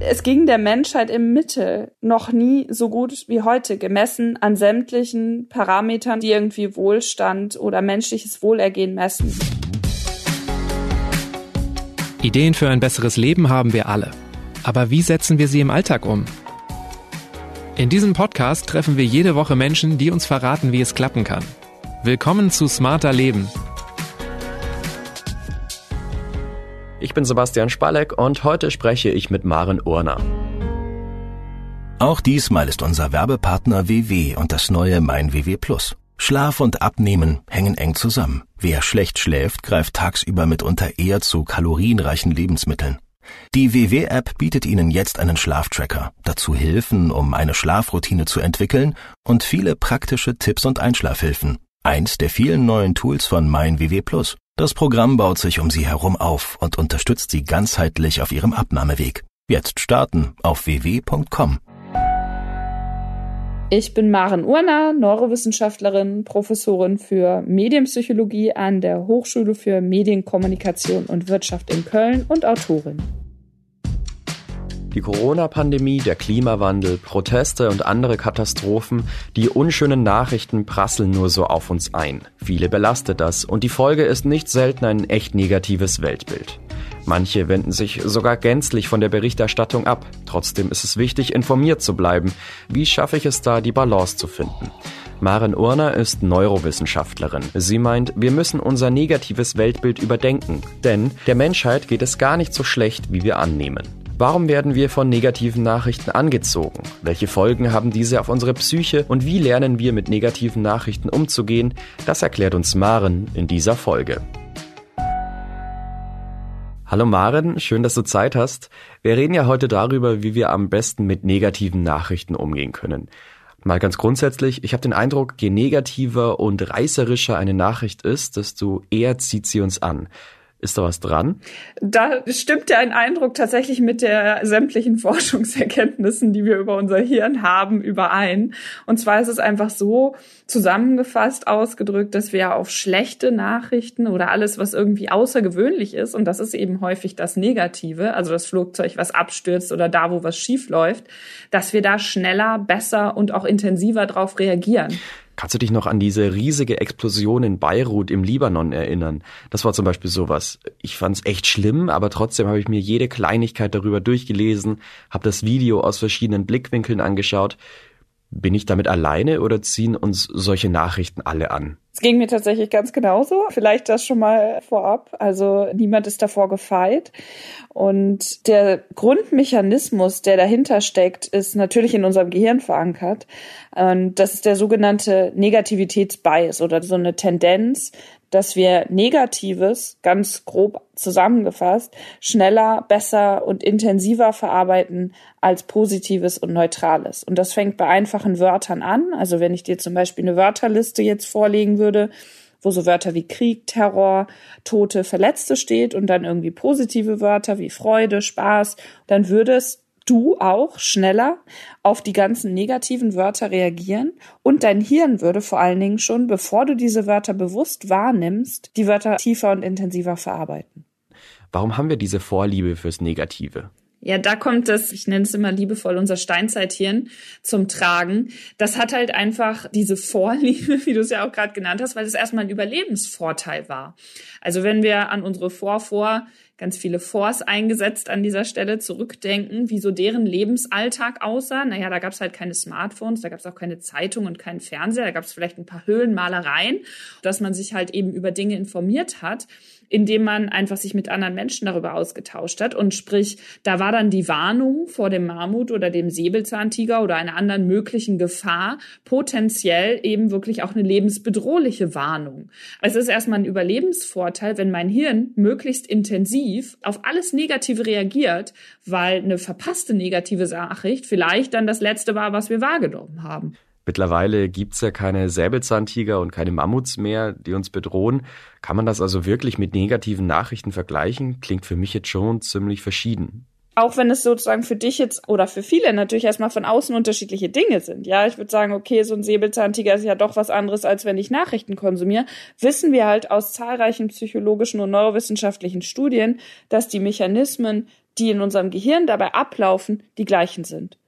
Es ging der Menschheit im Mittel noch nie so gut wie heute, gemessen an sämtlichen Parametern, die irgendwie Wohlstand oder menschliches Wohlergehen messen. Ideen für ein besseres Leben haben wir alle. Aber wie setzen wir sie im Alltag um? In diesem Podcast treffen wir jede Woche Menschen, die uns verraten, wie es klappen kann. Willkommen zu Smarter Leben. Ich bin Sebastian Spalek und heute spreche ich mit Maren Urner. Auch diesmal ist unser Werbepartner WW und das neue Mein WW Plus. Schlaf und Abnehmen hängen eng zusammen. Wer schlecht schläft, greift tagsüber mitunter eher zu kalorienreichen Lebensmitteln. Die WW-App bietet Ihnen jetzt einen Schlaftracker, dazu Hilfen, um eine Schlafroutine zu entwickeln und viele praktische Tipps und Einschlafhilfen. Eins der vielen neuen Tools von Mein WW Plus. Das Programm baut sich um Sie herum auf und unterstützt Sie ganzheitlich auf Ihrem Abnahmeweg. Jetzt starten auf ww.com. Ich bin Maren Urner, Neurowissenschaftlerin, Professorin für Medienpsychologie an der Hochschule für Medienkommunikation und Wirtschaft in Köln und Autorin. Die Corona-Pandemie, der Klimawandel, Proteste und andere Katastrophen, die unschönen Nachrichten prasseln nur so auf uns ein. Viele belastet das und die Folge ist nicht selten ein echt negatives Weltbild. Manche wenden sich sogar gänzlich von der Berichterstattung ab. Trotzdem ist es wichtig, informiert zu bleiben. Wie schaffe ich es da, die Balance zu finden? Maren Urner ist Neurowissenschaftlerin. Sie meint, wir müssen unser negatives Weltbild überdenken, denn der Menschheit geht es gar nicht so schlecht, wie wir annehmen. Warum werden wir von negativen Nachrichten angezogen? Welche Folgen haben diese auf unsere Psyche und wie lernen wir mit negativen Nachrichten umzugehen? Das erklärt uns Maren in dieser Folge. Hallo Maren, schön, dass du Zeit hast. Wir reden ja heute darüber, wie wir am besten mit negativen Nachrichten umgehen können. Mal ganz grundsätzlich, ich habe den Eindruck, je negativer und reißerischer eine Nachricht ist, desto eher zieht sie uns an. Ist da was dran? Da stimmt ja ein Eindruck tatsächlich mit der sämtlichen Forschungserkenntnissen, die wir über unser Hirn haben, überein. Und zwar ist es einfach so zusammengefasst ausgedrückt, dass wir auf schlechte Nachrichten oder alles, was irgendwie außergewöhnlich ist, und das ist eben häufig das Negative, also das Flugzeug, was abstürzt oder da, wo was schief läuft, dass wir da schneller, besser und auch intensiver drauf reagieren. Kannst du dich noch an diese riesige Explosion in Beirut im Libanon erinnern? Das war zum Beispiel sowas. Ich fand's echt schlimm, aber trotzdem habe ich mir jede Kleinigkeit darüber durchgelesen, habe das Video aus verschiedenen Blickwinkeln angeschaut. Bin ich damit alleine oder ziehen uns solche Nachrichten alle an? Es ging mir tatsächlich ganz genauso. Vielleicht das schon mal vorab. Also niemand ist davor gefeit. Und der Grundmechanismus, der dahinter steckt, ist natürlich in unserem Gehirn verankert. Und das ist der sogenannte Negativitätsbias oder so eine Tendenz, dass wir Negatives, ganz grob zusammengefasst, schneller, besser und intensiver verarbeiten als Positives und Neutrales. Und das fängt bei einfachen Wörtern an. Also wenn ich dir zum Beispiel eine Wörterliste jetzt vorlegen würde, wo so Wörter wie Krieg, Terror, Tote, Verletzte steht und dann irgendwie positive Wörter wie Freude, Spaß, dann würdest du auch schneller auf die ganzen negativen Wörter reagieren und dein Hirn würde vor allen Dingen schon, bevor du diese Wörter bewusst wahrnimmst, die Wörter tiefer und intensiver verarbeiten. Warum haben wir diese Vorliebe fürs Negative? Ja, da kommt das, ich nenne es immer liebevoll, unser Steinzeithirn zum Tragen. Das hat halt einfach diese Vorliebe, wie du es ja auch gerade genannt hast, weil es erstmal ein Überlebensvorteil war. Also wenn wir an unsere Vorvor ganz viele Force eingesetzt an dieser Stelle zurückdenken, wie so deren Lebensalltag aussah. Naja, da gab es halt keine Smartphones, da gab es auch keine Zeitung und keinen Fernseher, da gab es vielleicht ein paar Höhlenmalereien, dass man sich halt eben über Dinge informiert hat indem man einfach sich mit anderen Menschen darüber ausgetauscht hat. Und sprich, da war dann die Warnung vor dem Mammut oder dem Säbelzahntiger oder einer anderen möglichen Gefahr potenziell eben wirklich auch eine lebensbedrohliche Warnung. Es ist erstmal ein Überlebensvorteil, wenn mein Hirn möglichst intensiv auf alles Negative reagiert, weil eine verpasste negative Nachricht vielleicht dann das letzte war, was wir wahrgenommen haben. Mittlerweile gibt's ja keine Säbelzahntiger und keine Mammuts mehr, die uns bedrohen. Kann man das also wirklich mit negativen Nachrichten vergleichen? Klingt für mich jetzt schon ziemlich verschieden. auch wenn es sozusagen für dich jetzt oder für viele natürlich erstmal von außen unterschiedliche Dinge sind. Ja, ich würde sagen, okay, so ein Säbelzahntiger ist ja doch was anderes, als wenn ich Nachrichten konsumiere. Wissen wir halt aus zahlreichen psychologischen und neurowissenschaftlichen Studien, dass die Mechanismen, die in unserem Gehirn dabei ablaufen, die gleichen sind.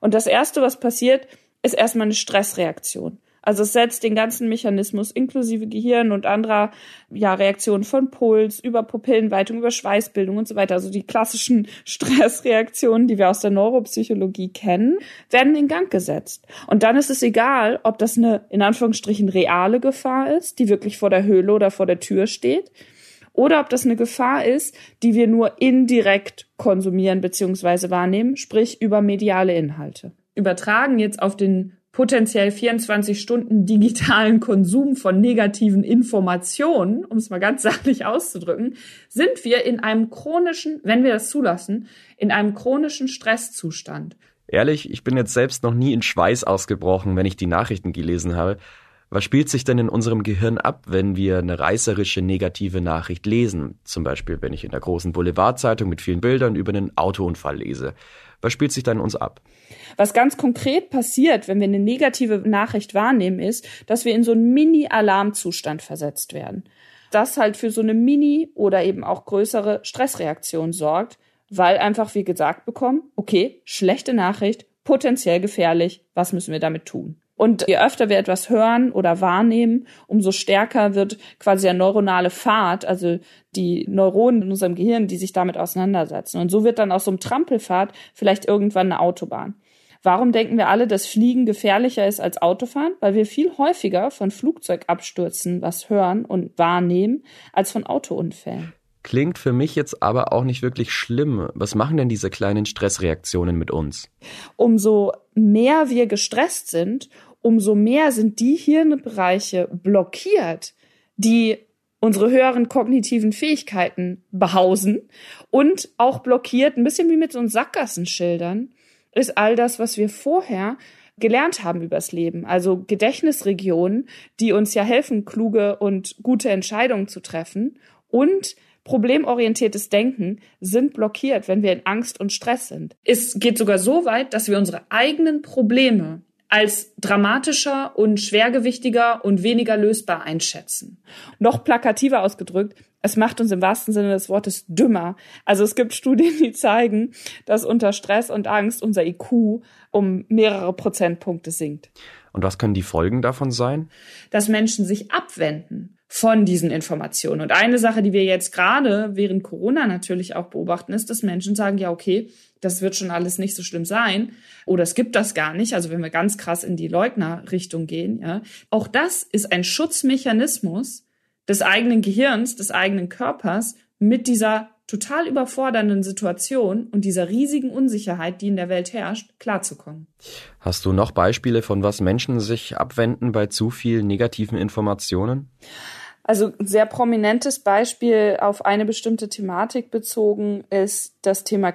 Und das erste, was passiert, ist erstmal eine Stressreaktion. Also es setzt den ganzen Mechanismus inklusive Gehirn und anderer ja, Reaktionen von Puls über Pupillenweitung, über Schweißbildung und so weiter. Also die klassischen Stressreaktionen, die wir aus der Neuropsychologie kennen, werden in Gang gesetzt. Und dann ist es egal, ob das eine in Anführungsstrichen reale Gefahr ist, die wirklich vor der Höhle oder vor der Tür steht, oder ob das eine Gefahr ist, die wir nur indirekt konsumieren bzw. wahrnehmen, sprich über mediale Inhalte. Übertragen jetzt auf den potenziell 24 Stunden digitalen Konsum von negativen Informationen, um es mal ganz sachlich auszudrücken, sind wir in einem chronischen, wenn wir das zulassen, in einem chronischen Stresszustand. Ehrlich, ich bin jetzt selbst noch nie in Schweiß ausgebrochen, wenn ich die Nachrichten gelesen habe. Was spielt sich denn in unserem Gehirn ab, wenn wir eine reißerische negative Nachricht lesen? Zum Beispiel, wenn ich in der großen Boulevardzeitung mit vielen Bildern über einen Autounfall lese. Was spielt sich da in uns ab? Was ganz konkret passiert, wenn wir eine negative Nachricht wahrnehmen, ist, dass wir in so einen Mini-Alarmzustand versetzt werden. Das halt für so eine Mini- oder eben auch größere Stressreaktion sorgt, weil einfach wir gesagt bekommen, okay, schlechte Nachricht, potenziell gefährlich, was müssen wir damit tun? Und je öfter wir etwas hören oder wahrnehmen, umso stärker wird quasi der neuronale Pfad, also die Neuronen in unserem Gehirn, die sich damit auseinandersetzen. Und so wird dann aus so einem Trampelpfad vielleicht irgendwann eine Autobahn. Warum denken wir alle, dass Fliegen gefährlicher ist als Autofahren? Weil wir viel häufiger von Flugzeugabstürzen was hören und wahrnehmen als von Autounfällen. Klingt für mich jetzt aber auch nicht wirklich schlimm. Was machen denn diese kleinen Stressreaktionen mit uns? Umso mehr wir gestresst sind, umso mehr sind die Hirnbereiche blockiert, die unsere höheren kognitiven Fähigkeiten behausen und auch blockiert, ein bisschen wie mit so Sackgassenschildern, ist all das, was wir vorher gelernt haben übers Leben. Also Gedächtnisregionen, die uns ja helfen, kluge und gute Entscheidungen zu treffen und problemorientiertes Denken sind blockiert, wenn wir in Angst und Stress sind. Es geht sogar so weit, dass wir unsere eigenen Probleme als dramatischer und schwergewichtiger und weniger lösbar einschätzen. Noch plakativer ausgedrückt, es macht uns im wahrsten Sinne des Wortes dümmer. Also es gibt Studien, die zeigen, dass unter Stress und Angst unser IQ um mehrere Prozentpunkte sinkt. Und was können die Folgen davon sein? Dass Menschen sich abwenden von diesen Informationen. Und eine Sache, die wir jetzt gerade während Corona natürlich auch beobachten, ist, dass Menschen sagen, ja, okay, das wird schon alles nicht so schlimm sein oder es gibt das gar nicht. Also wenn wir ganz krass in die Leugnerrichtung gehen, ja. Auch das ist ein Schutzmechanismus des eigenen Gehirns, des eigenen Körpers mit dieser total überfordernden Situation und dieser riesigen Unsicherheit, die in der Welt herrscht, klarzukommen. Hast du noch Beispiele, von was Menschen sich abwenden bei zu viel negativen Informationen? Also ein sehr prominentes Beispiel auf eine bestimmte Thematik bezogen ist das Thema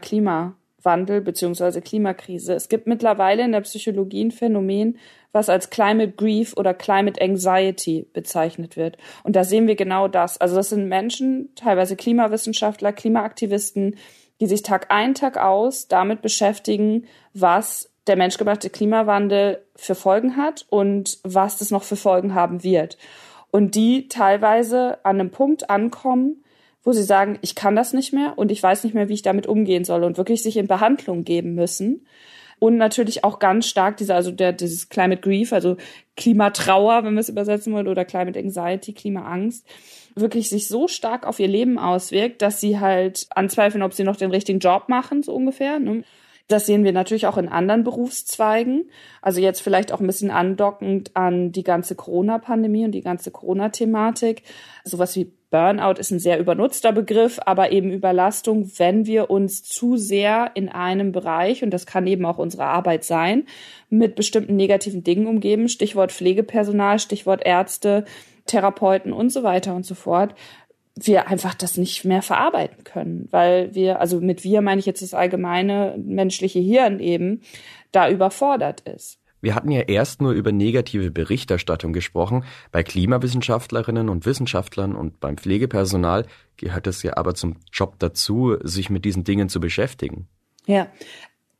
Klimawandel bzw. Klimakrise. Es gibt mittlerweile in der Psychologie ein Phänomen, was als Climate Grief oder Climate Anxiety bezeichnet wird. Und da sehen wir genau das. Also das sind Menschen, teilweise Klimawissenschaftler, Klimaaktivisten, die sich Tag ein, Tag aus damit beschäftigen, was der menschgemachte Klimawandel für Folgen hat und was das noch für Folgen haben wird. Und die teilweise an einem Punkt ankommen, wo sie sagen, ich kann das nicht mehr und ich weiß nicht mehr, wie ich damit umgehen soll und wirklich sich in Behandlung geben müssen und natürlich auch ganz stark dieser, also der, dieses Climate Grief, also Klimatrauer, wenn wir es übersetzen wollen, oder Climate Anxiety, Klimaangst, wirklich sich so stark auf ihr Leben auswirkt, dass sie halt anzweifeln, ob sie noch den richtigen Job machen, so ungefähr. Ne? Das sehen wir natürlich auch in anderen Berufszweigen. Also jetzt vielleicht auch ein bisschen andockend an die ganze Corona-Pandemie und die ganze Corona-Thematik. Sowas wie Burnout ist ein sehr übernutzter Begriff, aber eben Überlastung, wenn wir uns zu sehr in einem Bereich, und das kann eben auch unsere Arbeit sein, mit bestimmten negativen Dingen umgeben, Stichwort Pflegepersonal, Stichwort Ärzte, Therapeuten und so weiter und so fort, wir einfach das nicht mehr verarbeiten können, weil wir, also mit wir meine ich jetzt das allgemeine menschliche Hirn eben, da überfordert ist. Wir hatten ja erst nur über negative Berichterstattung gesprochen. Bei Klimawissenschaftlerinnen und Wissenschaftlern und beim Pflegepersonal gehört es ja aber zum Job dazu, sich mit diesen Dingen zu beschäftigen. Ja,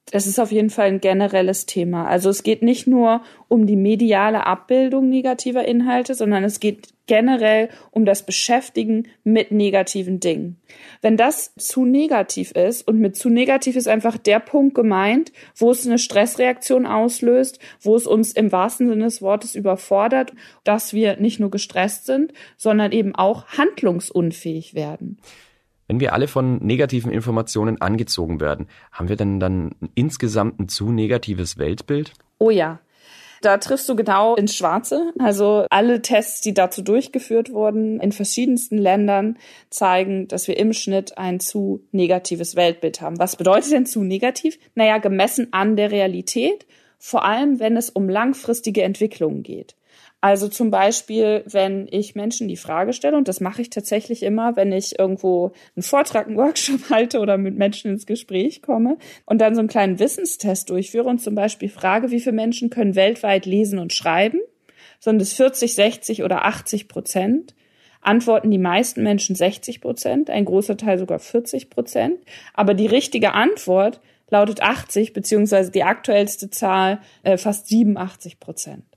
das ist auf jeden Fall ein generelles Thema. Also es geht nicht nur um die mediale Abbildung negativer Inhalte, sondern es geht generell um das Beschäftigen mit negativen Dingen. Wenn das zu negativ ist, und mit zu negativ ist einfach der Punkt gemeint, wo es eine Stressreaktion auslöst, wo es uns im wahrsten Sinne des Wortes überfordert, dass wir nicht nur gestresst sind, sondern eben auch handlungsunfähig werden. Wenn wir alle von negativen Informationen angezogen werden, haben wir denn dann insgesamt ein zu negatives Weltbild? Oh ja. Da triffst du genau ins Schwarze. Also alle Tests, die dazu durchgeführt wurden in verschiedensten Ländern, zeigen, dass wir im Schnitt ein zu negatives Weltbild haben. Was bedeutet denn zu negativ? Naja, gemessen an der Realität, vor allem wenn es um langfristige Entwicklungen geht. Also zum Beispiel, wenn ich Menschen die Frage stelle, und das mache ich tatsächlich immer, wenn ich irgendwo einen Vortrag, einen Workshop halte oder mit Menschen ins Gespräch komme und dann so einen kleinen Wissenstest durchführe und zum Beispiel frage, wie viele Menschen können weltweit lesen und schreiben, sind es 40, 60 oder 80 Prozent, antworten die meisten Menschen 60 Prozent, ein großer Teil sogar 40 Prozent. Aber die richtige Antwort lautet 80, beziehungsweise die aktuellste Zahl äh, fast 87 Prozent.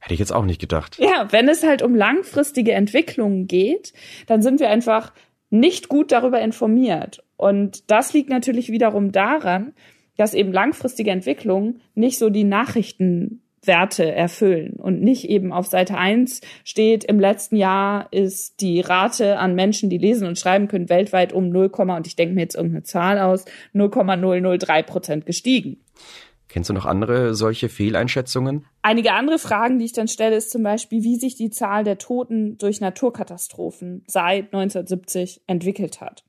Hätte ich jetzt auch nicht gedacht. Ja, wenn es halt um langfristige Entwicklungen geht, dann sind wir einfach nicht gut darüber informiert. Und das liegt natürlich wiederum daran, dass eben langfristige Entwicklungen nicht so die Nachrichtenwerte erfüllen und nicht eben auf Seite 1 steht, im letzten Jahr ist die Rate an Menschen, die lesen und schreiben können, weltweit um 0, und ich denke mir jetzt irgendeine Zahl aus, 0,003 Prozent gestiegen. Kennst du noch andere solche Fehleinschätzungen? Einige andere Fragen, die ich dann stelle, ist zum Beispiel, wie sich die Zahl der Toten durch Naturkatastrophen seit 1970 entwickelt hat.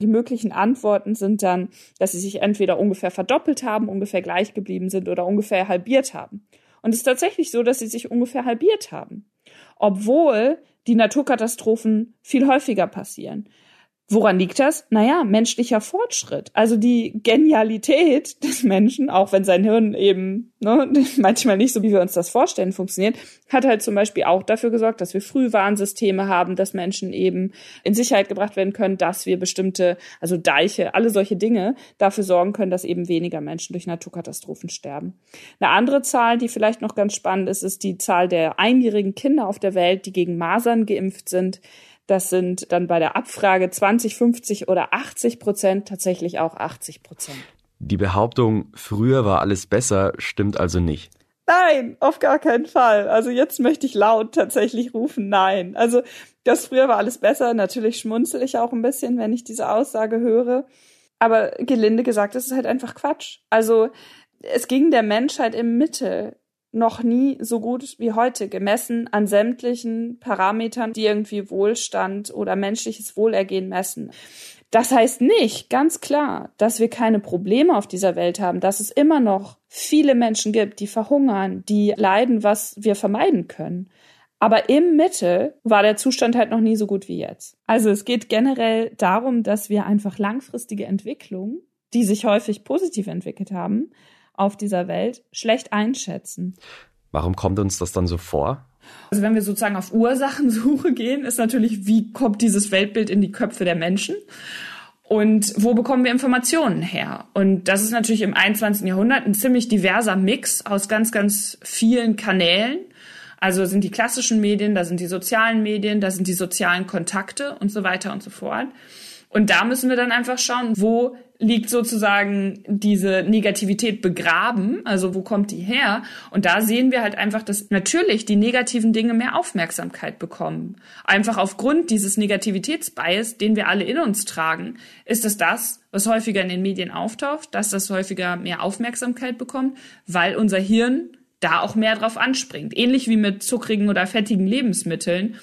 Die möglichen Antworten sind dann, dass sie sich entweder ungefähr verdoppelt haben, ungefähr gleich geblieben sind oder ungefähr halbiert haben. Und es ist tatsächlich so, dass sie sich ungefähr halbiert haben. Obwohl die Naturkatastrophen viel häufiger passieren. Woran liegt das? Naja, menschlicher Fortschritt. Also die Genialität des Menschen, auch wenn sein Hirn eben ne, manchmal nicht so, wie wir uns das vorstellen, funktioniert, hat halt zum Beispiel auch dafür gesorgt, dass wir Frühwarnsysteme haben, dass Menschen eben in Sicherheit gebracht werden können, dass wir bestimmte, also Deiche, alle solche Dinge dafür sorgen können, dass eben weniger Menschen durch Naturkatastrophen sterben. Eine andere Zahl, die vielleicht noch ganz spannend ist, ist die Zahl der einjährigen Kinder auf der Welt, die gegen Masern geimpft sind. Das sind dann bei der Abfrage 20, 50 oder 80 Prozent, tatsächlich auch 80 Prozent. Die Behauptung, früher war alles besser, stimmt also nicht. Nein, auf gar keinen Fall. Also jetzt möchte ich laut tatsächlich rufen, nein. Also das früher war alles besser. Natürlich schmunzel ich auch ein bisschen, wenn ich diese Aussage höre. Aber gelinde gesagt, das ist halt einfach Quatsch. Also es ging der Menschheit im Mittel noch nie so gut wie heute gemessen an sämtlichen Parametern, die irgendwie Wohlstand oder menschliches Wohlergehen messen. Das heißt nicht, ganz klar, dass wir keine Probleme auf dieser Welt haben, dass es immer noch viele Menschen gibt, die verhungern, die leiden, was wir vermeiden können. Aber im Mittel war der Zustand halt noch nie so gut wie jetzt. Also es geht generell darum, dass wir einfach langfristige Entwicklungen, die sich häufig positiv entwickelt haben, auf dieser Welt schlecht einschätzen. Warum kommt uns das dann so vor? Also wenn wir sozusagen auf Ursachensuche gehen, ist natürlich, wie kommt dieses Weltbild in die Köpfe der Menschen? Und wo bekommen wir Informationen her? Und das ist natürlich im 21. Jahrhundert ein ziemlich diverser Mix aus ganz, ganz vielen Kanälen. Also sind die klassischen Medien, da sind die sozialen Medien, da sind die sozialen Kontakte und so weiter und so fort. Und da müssen wir dann einfach schauen, wo liegt sozusagen diese Negativität begraben, also wo kommt die her? Und da sehen wir halt einfach, dass natürlich die negativen Dinge mehr Aufmerksamkeit bekommen. Einfach aufgrund dieses Negativitätsbias, den wir alle in uns tragen, ist es das, was häufiger in den Medien auftaucht, dass das häufiger mehr Aufmerksamkeit bekommt, weil unser Hirn da auch mehr drauf anspringt. Ähnlich wie mit zuckrigen oder fettigen Lebensmitteln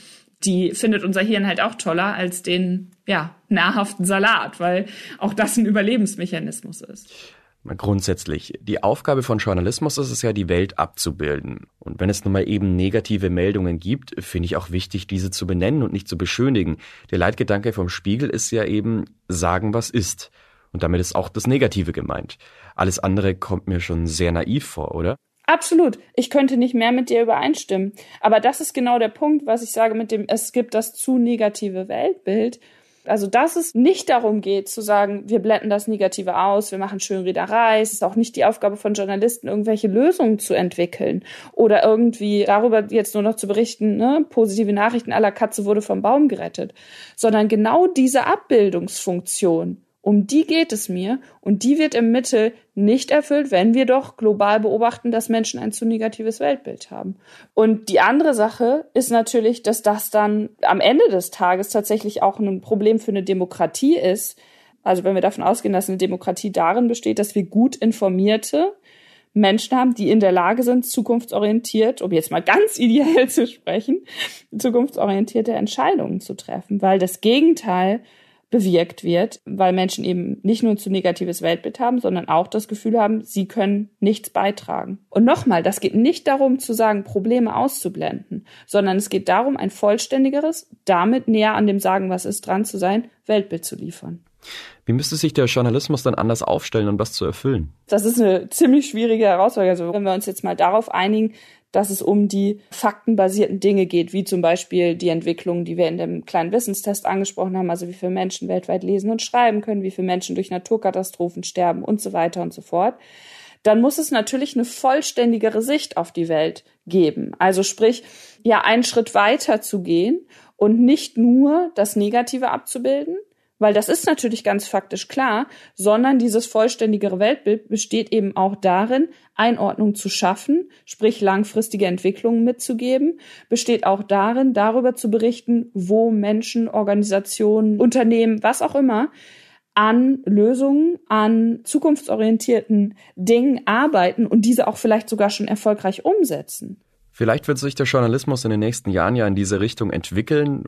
die findet unser Hirn halt auch toller als den, ja, nahrhaften Salat, weil auch das ein Überlebensmechanismus ist. Grundsätzlich, die Aufgabe von Journalismus ist es ja, die Welt abzubilden. Und wenn es nun mal eben negative Meldungen gibt, finde ich auch wichtig, diese zu benennen und nicht zu beschönigen. Der Leitgedanke vom Spiegel ist ja eben, sagen, was ist. Und damit ist auch das Negative gemeint. Alles andere kommt mir schon sehr naiv vor, oder? Absolut. Ich könnte nicht mehr mit dir übereinstimmen. Aber das ist genau der Punkt, was ich sage mit dem, es gibt das zu negative Weltbild. Also, dass es nicht darum geht zu sagen, wir blenden das Negative aus, wir machen Schönrederei. Es ist auch nicht die Aufgabe von Journalisten, irgendwelche Lösungen zu entwickeln oder irgendwie darüber jetzt nur noch zu berichten, ne, positive Nachrichten aller Katze wurde vom Baum gerettet, sondern genau diese Abbildungsfunktion um die geht es mir und die wird im Mittel nicht erfüllt, wenn wir doch global beobachten, dass Menschen ein zu negatives Weltbild haben. Und die andere Sache ist natürlich, dass das dann am Ende des Tages tatsächlich auch ein Problem für eine Demokratie ist. Also wenn wir davon ausgehen, dass eine Demokratie darin besteht, dass wir gut informierte Menschen haben, die in der Lage sind, zukunftsorientiert, um jetzt mal ganz ideell zu sprechen, zukunftsorientierte Entscheidungen zu treffen, weil das Gegenteil bewirkt wird, weil Menschen eben nicht nur ein zu negatives Weltbild haben, sondern auch das Gefühl haben, sie können nichts beitragen. Und nochmal, das geht nicht darum zu sagen, Probleme auszublenden, sondern es geht darum, ein vollständigeres, damit näher an dem Sagen, was ist, dran zu sein, Weltbild zu liefern. Wie müsste sich der Journalismus dann anders aufstellen, um das zu erfüllen? Das ist eine ziemlich schwierige Herausforderung. Also wenn wir uns jetzt mal darauf einigen, dass es um die faktenbasierten Dinge geht, wie zum Beispiel die Entwicklung, die wir in dem kleinen Wissenstest angesprochen haben, also wie viele Menschen weltweit lesen und schreiben können, wie viele Menschen durch Naturkatastrophen sterben und so weiter und so fort, dann muss es natürlich eine vollständigere Sicht auf die Welt geben. Also sprich, ja, einen Schritt weiter zu gehen und nicht nur das Negative abzubilden, weil das ist natürlich ganz faktisch klar, sondern dieses vollständigere Weltbild besteht eben auch darin, Einordnung zu schaffen, sprich langfristige Entwicklungen mitzugeben, besteht auch darin, darüber zu berichten, wo Menschen, Organisationen, Unternehmen, was auch immer, an Lösungen, an zukunftsorientierten Dingen arbeiten und diese auch vielleicht sogar schon erfolgreich umsetzen. Vielleicht wird sich der Journalismus in den nächsten Jahren ja in diese Richtung entwickeln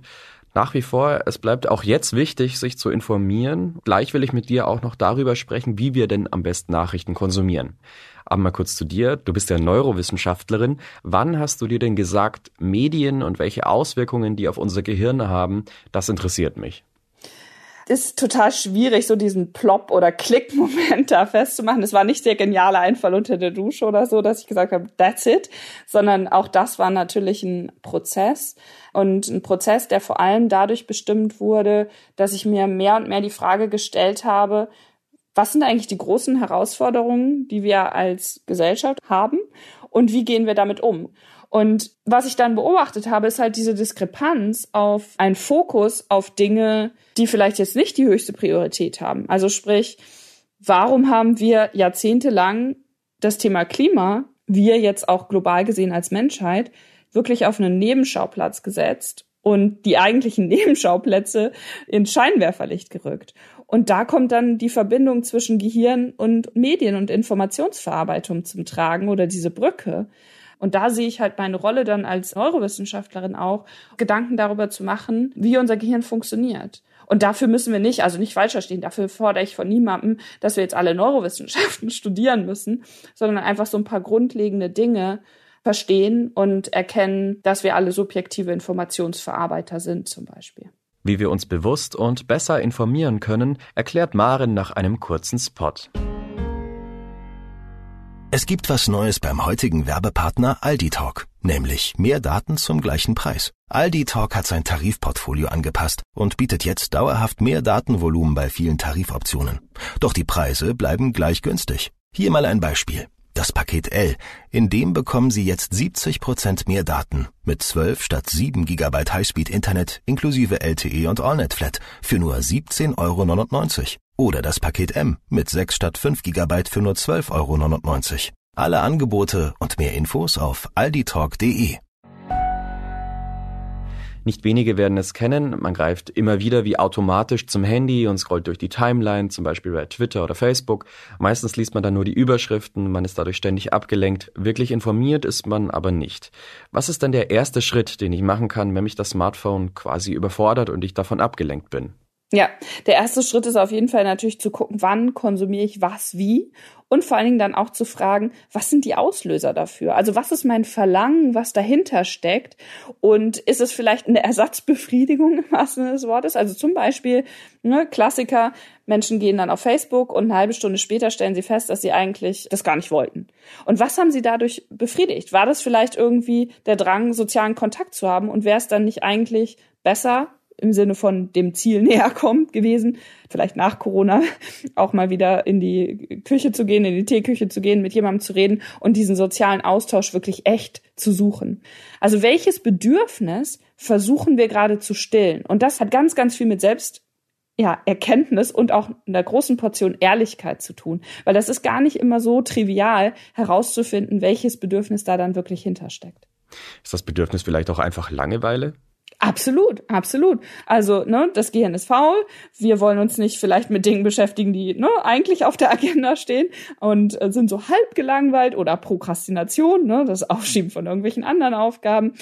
nach wie vor, es bleibt auch jetzt wichtig, sich zu informieren. Gleich will ich mit dir auch noch darüber sprechen, wie wir denn am besten Nachrichten konsumieren. Aber mal kurz zu dir. Du bist ja Neurowissenschaftlerin. Wann hast du dir denn gesagt, Medien und welche Auswirkungen die auf unser Gehirn haben, das interessiert mich? Ist total schwierig, so diesen Plop- oder Klick-Moment da festzumachen. Es war nicht der geniale Einfall unter der Dusche oder so, dass ich gesagt habe, that's it, sondern auch das war natürlich ein Prozess und ein Prozess, der vor allem dadurch bestimmt wurde, dass ich mir mehr und mehr die Frage gestellt habe, was sind eigentlich die großen Herausforderungen, die wir als Gesellschaft haben und wie gehen wir damit um? Und was ich dann beobachtet habe, ist halt diese Diskrepanz auf einen Fokus auf Dinge, die vielleicht jetzt nicht die höchste Priorität haben. Also sprich, warum haben wir jahrzehntelang das Thema Klima, wir jetzt auch global gesehen als Menschheit, wirklich auf einen Nebenschauplatz gesetzt und die eigentlichen Nebenschauplätze ins Scheinwerferlicht gerückt. Und da kommt dann die Verbindung zwischen Gehirn und Medien und Informationsverarbeitung zum Tragen oder diese Brücke. Und da sehe ich halt meine Rolle dann als Neurowissenschaftlerin auch, Gedanken darüber zu machen, wie unser Gehirn funktioniert. Und dafür müssen wir nicht, also nicht falsch verstehen, dafür fordere ich von niemandem, dass wir jetzt alle Neurowissenschaften studieren müssen, sondern einfach so ein paar grundlegende Dinge verstehen und erkennen, dass wir alle subjektive Informationsverarbeiter sind zum Beispiel. Wie wir uns bewusst und besser informieren können, erklärt Maren nach einem kurzen Spot. Es gibt was Neues beim heutigen Werbepartner Aldi Talk, nämlich mehr Daten zum gleichen Preis. Aldi Talk hat sein Tarifportfolio angepasst und bietet jetzt dauerhaft mehr Datenvolumen bei vielen Tarifoptionen. Doch die Preise bleiben gleich günstig. Hier mal ein Beispiel. Das Paket L, in dem bekommen Sie jetzt 70 Prozent mehr Daten mit 12 statt 7 GB Highspeed Internet inklusive LTE und AllNet Flat für nur 17,99 Euro. Oder das Paket M mit 6 statt 5 GB für nur 12,99 Euro. Alle Angebote und mehr Infos auf alditalk.de. Nicht wenige werden es kennen. Man greift immer wieder wie automatisch zum Handy und scrollt durch die Timeline, zum Beispiel bei Twitter oder Facebook. Meistens liest man dann nur die Überschriften, man ist dadurch ständig abgelenkt. Wirklich informiert ist man aber nicht. Was ist denn der erste Schritt, den ich machen kann, wenn mich das Smartphone quasi überfordert und ich davon abgelenkt bin? Ja, der erste Schritt ist auf jeden Fall natürlich zu gucken, wann konsumiere ich was wie und vor allen Dingen dann auch zu fragen, was sind die Auslöser dafür? Also was ist mein Verlangen, was dahinter steckt? Und ist es vielleicht eine Ersatzbefriedigung im wahrsten Sinne des Wortes? Also zum Beispiel, ne, Klassiker, Menschen gehen dann auf Facebook und eine halbe Stunde später stellen sie fest, dass sie eigentlich das gar nicht wollten. Und was haben sie dadurch befriedigt? War das vielleicht irgendwie der Drang, sozialen Kontakt zu haben? Und wäre es dann nicht eigentlich besser, im Sinne von dem Ziel näher kommt gewesen, vielleicht nach Corona auch mal wieder in die Küche zu gehen, in die Teeküche zu gehen, mit jemandem zu reden und diesen sozialen Austausch wirklich echt zu suchen. Also welches Bedürfnis versuchen wir gerade zu stillen? Und das hat ganz, ganz viel mit Selbst ja, Erkenntnis und auch einer großen Portion Ehrlichkeit zu tun. Weil das ist gar nicht immer so trivial herauszufinden, welches Bedürfnis da dann wirklich hintersteckt. Ist das Bedürfnis vielleicht auch einfach Langeweile? Absolut, absolut. Also, ne, das Gehirn ist faul. Wir wollen uns nicht vielleicht mit Dingen beschäftigen, die ne, eigentlich auf der Agenda stehen und äh, sind so halb gelangweilt oder Prokrastination, ne, das Aufschieben von irgendwelchen anderen Aufgaben.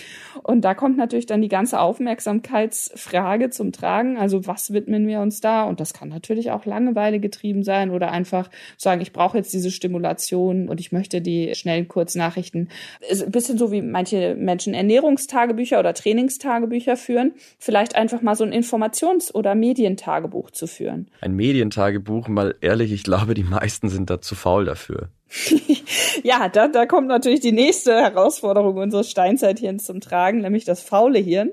Und da kommt natürlich dann die ganze Aufmerksamkeitsfrage zum Tragen. Also, was widmen wir uns da? Und das kann natürlich auch Langeweile getrieben sein oder einfach sagen, ich brauche jetzt diese Stimulation und ich möchte die schnellen Kurznachrichten. Ist ein bisschen so wie manche Menschen Ernährungstagebücher oder Trainingstagebücher Tagebücher führen, vielleicht einfach mal so ein Informations- oder Medientagebuch zu führen. Ein Medientagebuch, mal ehrlich, ich glaube, die meisten sind da zu faul dafür. ja, da, da kommt natürlich die nächste Herausforderung unseres Steinzeithirns zum Tragen, nämlich das faule Hirn.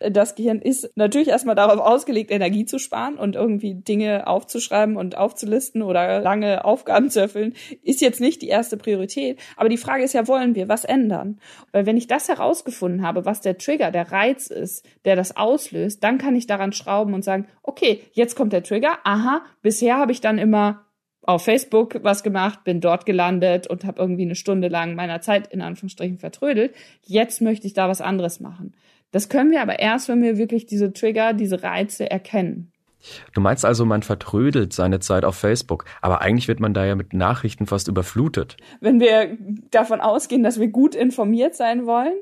Das Gehirn ist natürlich erstmal darauf ausgelegt, Energie zu sparen und irgendwie Dinge aufzuschreiben und aufzulisten oder lange Aufgaben zu erfüllen, ist jetzt nicht die erste Priorität. Aber die Frage ist ja, wollen wir was ändern? Weil wenn ich das herausgefunden habe, was der Trigger, der Reiz ist, der das auslöst, dann kann ich daran schrauben und sagen, okay, jetzt kommt der Trigger. Aha, bisher habe ich dann immer auf Facebook was gemacht, bin dort gelandet und habe irgendwie eine Stunde lang meiner Zeit in Anführungsstrichen vertrödelt. Jetzt möchte ich da was anderes machen. Das können wir aber erst, wenn wir wirklich diese Trigger, diese Reize erkennen. Du meinst also, man vertrödelt seine Zeit auf Facebook, aber eigentlich wird man da ja mit Nachrichten fast überflutet. Wenn wir davon ausgehen, dass wir gut informiert sein wollen,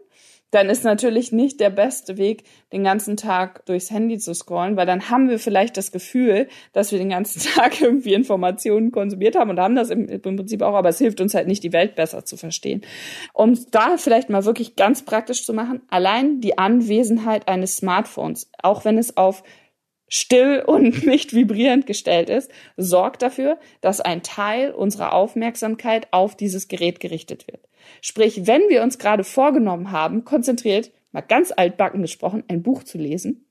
dann ist natürlich nicht der beste Weg, den ganzen Tag durchs Handy zu scrollen, weil dann haben wir vielleicht das Gefühl, dass wir den ganzen Tag irgendwie Informationen konsumiert haben und haben das im, im Prinzip auch, aber es hilft uns halt nicht, die Welt besser zu verstehen. Um da vielleicht mal wirklich ganz praktisch zu machen, allein die Anwesenheit eines Smartphones, auch wenn es auf still und nicht vibrierend gestellt ist, sorgt dafür, dass ein Teil unserer Aufmerksamkeit auf dieses Gerät gerichtet wird. Sprich, wenn wir uns gerade vorgenommen haben, konzentriert, mal ganz altbacken gesprochen, ein Buch zu lesen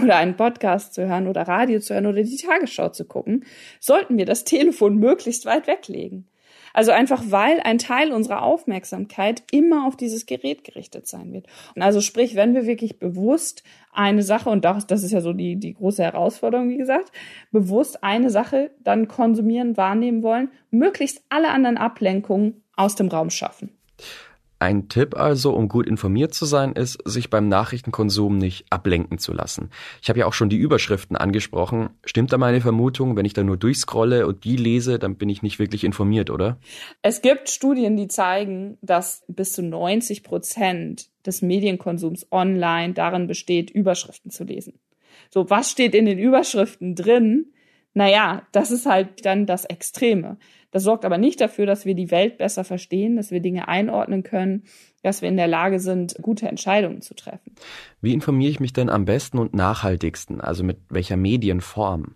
oder einen Podcast zu hören oder Radio zu hören oder die Tagesschau zu gucken, sollten wir das Telefon möglichst weit weglegen. Also einfach, weil ein Teil unserer Aufmerksamkeit immer auf dieses Gerät gerichtet sein wird. Und also sprich, wenn wir wirklich bewusst eine Sache, und das, das ist ja so die, die große Herausforderung, wie gesagt, bewusst eine Sache dann konsumieren, wahrnehmen wollen, möglichst alle anderen Ablenkungen aus dem Raum schaffen. Ein Tipp also, um gut informiert zu sein, ist, sich beim Nachrichtenkonsum nicht ablenken zu lassen. Ich habe ja auch schon die Überschriften angesprochen. Stimmt da meine Vermutung, wenn ich da nur durchscrolle und die lese, dann bin ich nicht wirklich informiert, oder? Es gibt Studien, die zeigen, dass bis zu 90 Prozent des Medienkonsums online darin besteht, Überschriften zu lesen. So, was steht in den Überschriften drin? Naja, das ist halt dann das Extreme. Das sorgt aber nicht dafür, dass wir die Welt besser verstehen, dass wir Dinge einordnen können, dass wir in der Lage sind, gute Entscheidungen zu treffen. Wie informiere ich mich denn am besten und nachhaltigsten? Also mit welcher Medienform?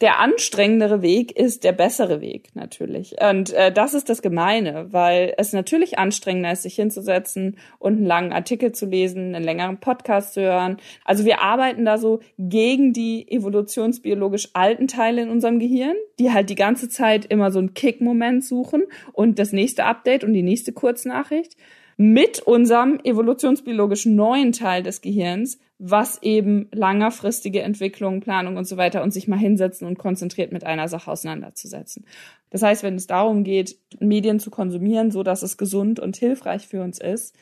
Der anstrengendere Weg ist der bessere Weg natürlich. Und äh, das ist das Gemeine, weil es natürlich anstrengender ist, sich hinzusetzen und einen langen Artikel zu lesen, einen längeren Podcast zu hören. Also wir arbeiten da so gegen die evolutionsbiologisch alten Teile in unserem Gehirn, die halt die ganze Zeit immer so einen Kick-Moment suchen und das nächste Update und die nächste Kurznachricht mit unserem evolutionsbiologischen neuen Teil des Gehirns, was eben langerfristige Entwicklung, Planung und so weiter und sich mal hinsetzen und konzentriert mit einer Sache auseinanderzusetzen. Das heißt, wenn es darum geht, Medien zu konsumieren, so dass es gesund und hilfreich für uns ist,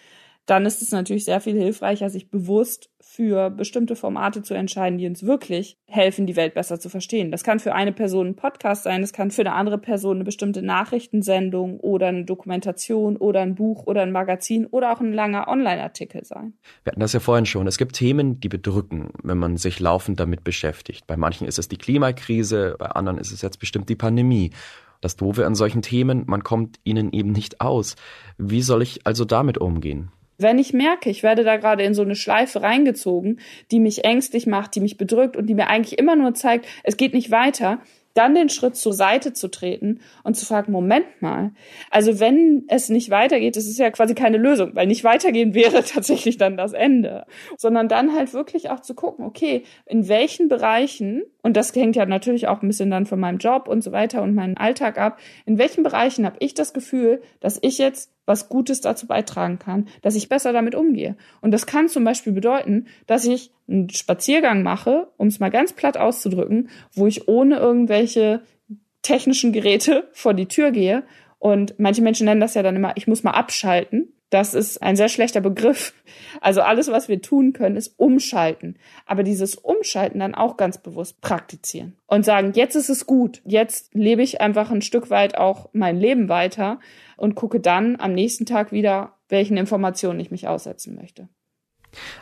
dann ist es natürlich sehr viel hilfreicher, sich bewusst für bestimmte Formate zu entscheiden, die uns wirklich helfen, die Welt besser zu verstehen. Das kann für eine Person ein Podcast sein, das kann für eine andere Person eine bestimmte Nachrichtensendung oder eine Dokumentation oder ein Buch oder ein Magazin oder auch ein langer Online-Artikel sein. Wir hatten das ja vorhin schon. Es gibt Themen, die bedrücken, wenn man sich laufend damit beschäftigt. Bei manchen ist es die Klimakrise, bei anderen ist es jetzt bestimmt die Pandemie. Das Doofe an solchen Themen, man kommt ihnen eben nicht aus. Wie soll ich also damit umgehen? Wenn ich merke, ich werde da gerade in so eine Schleife reingezogen, die mich ängstlich macht, die mich bedrückt und die mir eigentlich immer nur zeigt, es geht nicht weiter, dann den Schritt zur Seite zu treten und zu fragen, Moment mal, also wenn es nicht weitergeht, das ist ja quasi keine Lösung, weil nicht weitergehen wäre tatsächlich dann das Ende, sondern dann halt wirklich auch zu gucken, okay, in welchen Bereichen, und das hängt ja natürlich auch ein bisschen dann von meinem Job und so weiter und meinem Alltag ab, in welchen Bereichen habe ich das Gefühl, dass ich jetzt was Gutes dazu beitragen kann, dass ich besser damit umgehe. Und das kann zum Beispiel bedeuten, dass ich einen Spaziergang mache, um es mal ganz platt auszudrücken, wo ich ohne irgendwelche technischen Geräte vor die Tür gehe. Und manche Menschen nennen das ja dann immer, ich muss mal abschalten. Das ist ein sehr schlechter Begriff. Also alles, was wir tun können, ist umschalten. Aber dieses Umschalten dann auch ganz bewusst praktizieren und sagen, jetzt ist es gut. Jetzt lebe ich einfach ein Stück weit auch mein Leben weiter und gucke dann am nächsten Tag wieder, welchen Informationen ich mich aussetzen möchte.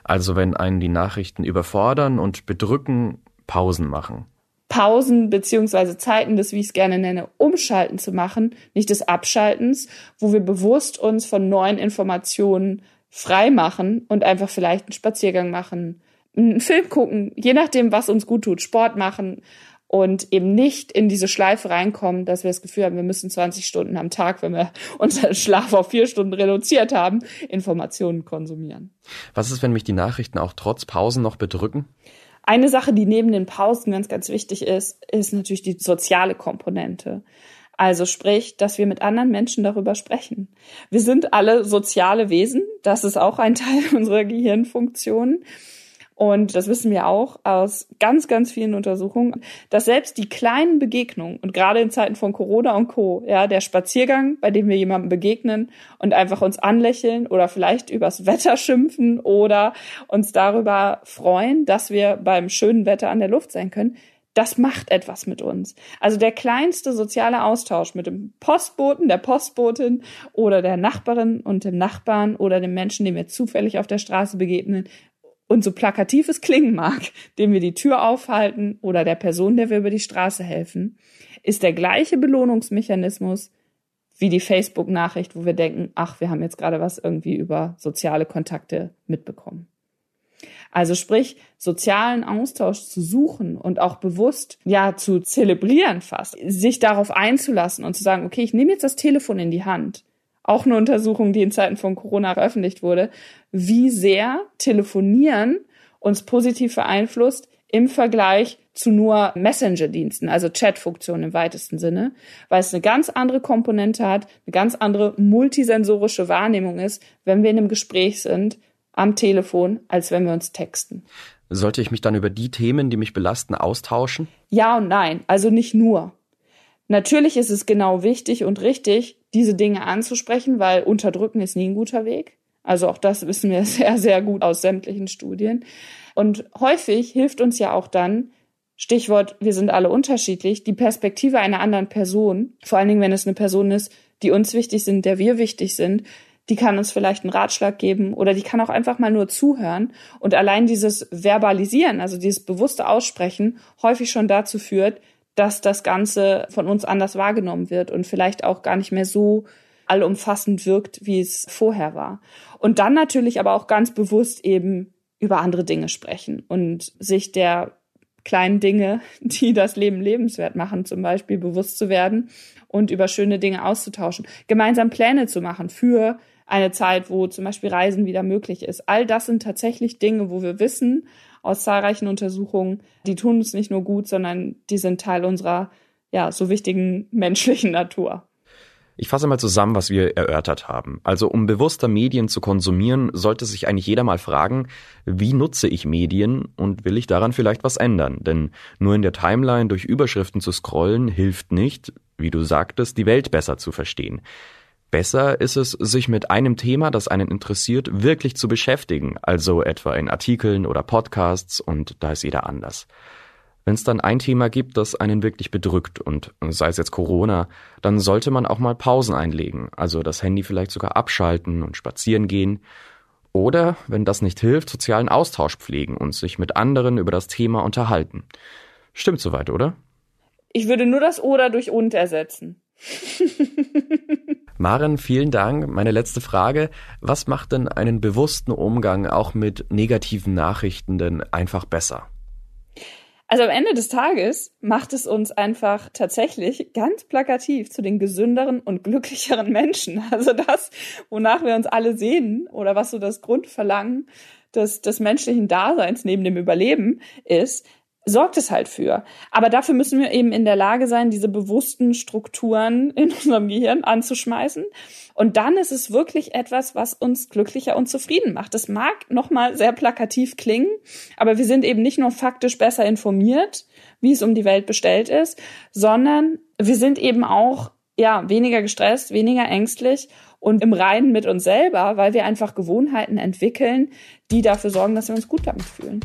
Also wenn einen die Nachrichten überfordern und bedrücken, Pausen machen. Pausen beziehungsweise Zeiten des, wie ich es gerne nenne, Umschalten zu machen, nicht des Abschaltens, wo wir bewusst uns von neuen Informationen frei machen und einfach vielleicht einen Spaziergang machen, einen Film gucken, je nachdem, was uns gut tut, Sport machen und eben nicht in diese Schleife reinkommen, dass wir das Gefühl haben, wir müssen 20 Stunden am Tag, wenn wir unseren Schlaf auf vier Stunden reduziert haben, Informationen konsumieren. Was ist, wenn mich die Nachrichten auch trotz Pausen noch bedrücken? Eine Sache, die neben den Pausen ganz, ganz wichtig ist, ist natürlich die soziale Komponente. Also sprich, dass wir mit anderen Menschen darüber sprechen. Wir sind alle soziale Wesen. Das ist auch ein Teil unserer Gehirnfunktion. Und das wissen wir auch aus ganz, ganz vielen Untersuchungen, dass selbst die kleinen Begegnungen und gerade in Zeiten von Corona und Co., ja, der Spaziergang, bei dem wir jemandem begegnen und einfach uns anlächeln oder vielleicht übers Wetter schimpfen oder uns darüber freuen, dass wir beim schönen Wetter an der Luft sein können, das macht etwas mit uns. Also der kleinste soziale Austausch mit dem Postboten, der Postbotin oder der Nachbarin und dem Nachbarn oder dem Menschen, dem wir zufällig auf der Straße begegnen, und so plakativ es klingen mag, dem wir die Tür aufhalten oder der Person, der wir über die Straße helfen, ist der gleiche Belohnungsmechanismus wie die Facebook-Nachricht, wo wir denken, ach, wir haben jetzt gerade was irgendwie über soziale Kontakte mitbekommen. Also sprich, sozialen Austausch zu suchen und auch bewusst, ja, zu zelebrieren fast, sich darauf einzulassen und zu sagen, okay, ich nehme jetzt das Telefon in die Hand auch eine Untersuchung, die in Zeiten von Corona veröffentlicht wurde, wie sehr Telefonieren uns positiv beeinflusst im Vergleich zu nur Messenger-Diensten, also Chat-Funktionen im weitesten Sinne, weil es eine ganz andere Komponente hat, eine ganz andere multisensorische Wahrnehmung ist, wenn wir in einem Gespräch sind am Telefon, als wenn wir uns texten. Sollte ich mich dann über die Themen, die mich belasten, austauschen? Ja und nein, also nicht nur. Natürlich ist es genau wichtig und richtig, diese Dinge anzusprechen, weil unterdrücken ist nie ein guter Weg. Also auch das wissen wir sehr, sehr gut aus sämtlichen Studien. Und häufig hilft uns ja auch dann, Stichwort, wir sind alle unterschiedlich, die Perspektive einer anderen Person, vor allen Dingen, wenn es eine Person ist, die uns wichtig sind, der wir wichtig sind, die kann uns vielleicht einen Ratschlag geben oder die kann auch einfach mal nur zuhören. Und allein dieses Verbalisieren, also dieses bewusste Aussprechen, häufig schon dazu führt, dass das Ganze von uns anders wahrgenommen wird und vielleicht auch gar nicht mehr so allumfassend wirkt, wie es vorher war. Und dann natürlich aber auch ganz bewusst eben über andere Dinge sprechen und sich der kleinen Dinge, die das Leben lebenswert machen, zum Beispiel bewusst zu werden und über schöne Dinge auszutauschen, gemeinsam Pläne zu machen für eine Zeit, wo zum Beispiel Reisen wieder möglich ist. All das sind tatsächlich Dinge, wo wir wissen, aus zahlreichen Untersuchungen, die tun uns nicht nur gut, sondern die sind Teil unserer ja so wichtigen menschlichen Natur. Ich fasse mal zusammen, was wir erörtert haben. Also um bewusster Medien zu konsumieren, sollte sich eigentlich jeder mal fragen, wie nutze ich Medien und will ich daran vielleicht was ändern? Denn nur in der Timeline durch Überschriften zu scrollen hilft nicht, wie du sagtest, die Welt besser zu verstehen. Besser ist es, sich mit einem Thema, das einen interessiert, wirklich zu beschäftigen, also etwa in Artikeln oder Podcasts und da ist jeder anders. Wenn es dann ein Thema gibt, das einen wirklich bedrückt und sei es jetzt Corona, dann sollte man auch mal Pausen einlegen, also das Handy vielleicht sogar abschalten und spazieren gehen. Oder, wenn das nicht hilft, sozialen Austausch pflegen und sich mit anderen über das Thema unterhalten. Stimmt soweit, oder? Ich würde nur das oder durch und ersetzen. Maren, vielen Dank. Meine letzte Frage. Was macht denn einen bewussten Umgang auch mit negativen Nachrichten denn einfach besser? Also am Ende des Tages macht es uns einfach tatsächlich ganz plakativ zu den gesünderen und glücklicheren Menschen. Also das, wonach wir uns alle sehen oder was so das Grundverlangen des, des menschlichen Daseins neben dem Überleben ist, sorgt es halt für. Aber dafür müssen wir eben in der Lage sein, diese bewussten Strukturen in unserem Gehirn anzuschmeißen. Und dann ist es wirklich etwas, was uns glücklicher und zufrieden macht. Das mag nochmal sehr plakativ klingen, aber wir sind eben nicht nur faktisch besser informiert, wie es um die Welt bestellt ist, sondern wir sind eben auch ja, weniger gestresst, weniger ängstlich und im Reinen mit uns selber, weil wir einfach Gewohnheiten entwickeln, die dafür sorgen, dass wir uns gut damit fühlen.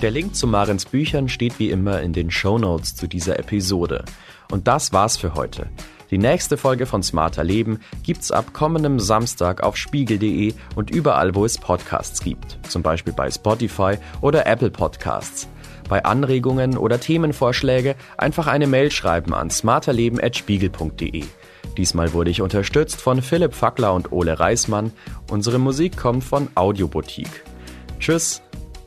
Der Link zu Marens Büchern steht wie immer in den Show Notes zu dieser Episode. Und das war's für heute. Die nächste Folge von Smarter Leben gibt's ab kommendem Samstag auf spiegel.de und überall, wo es Podcasts gibt. Zum Beispiel bei Spotify oder Apple Podcasts. Bei Anregungen oder Themenvorschläge einfach eine Mail schreiben an smarterleben.spiegel.de. Diesmal wurde ich unterstützt von Philipp Fackler und Ole Reismann. Unsere Musik kommt von Audioboutique. Tschüss!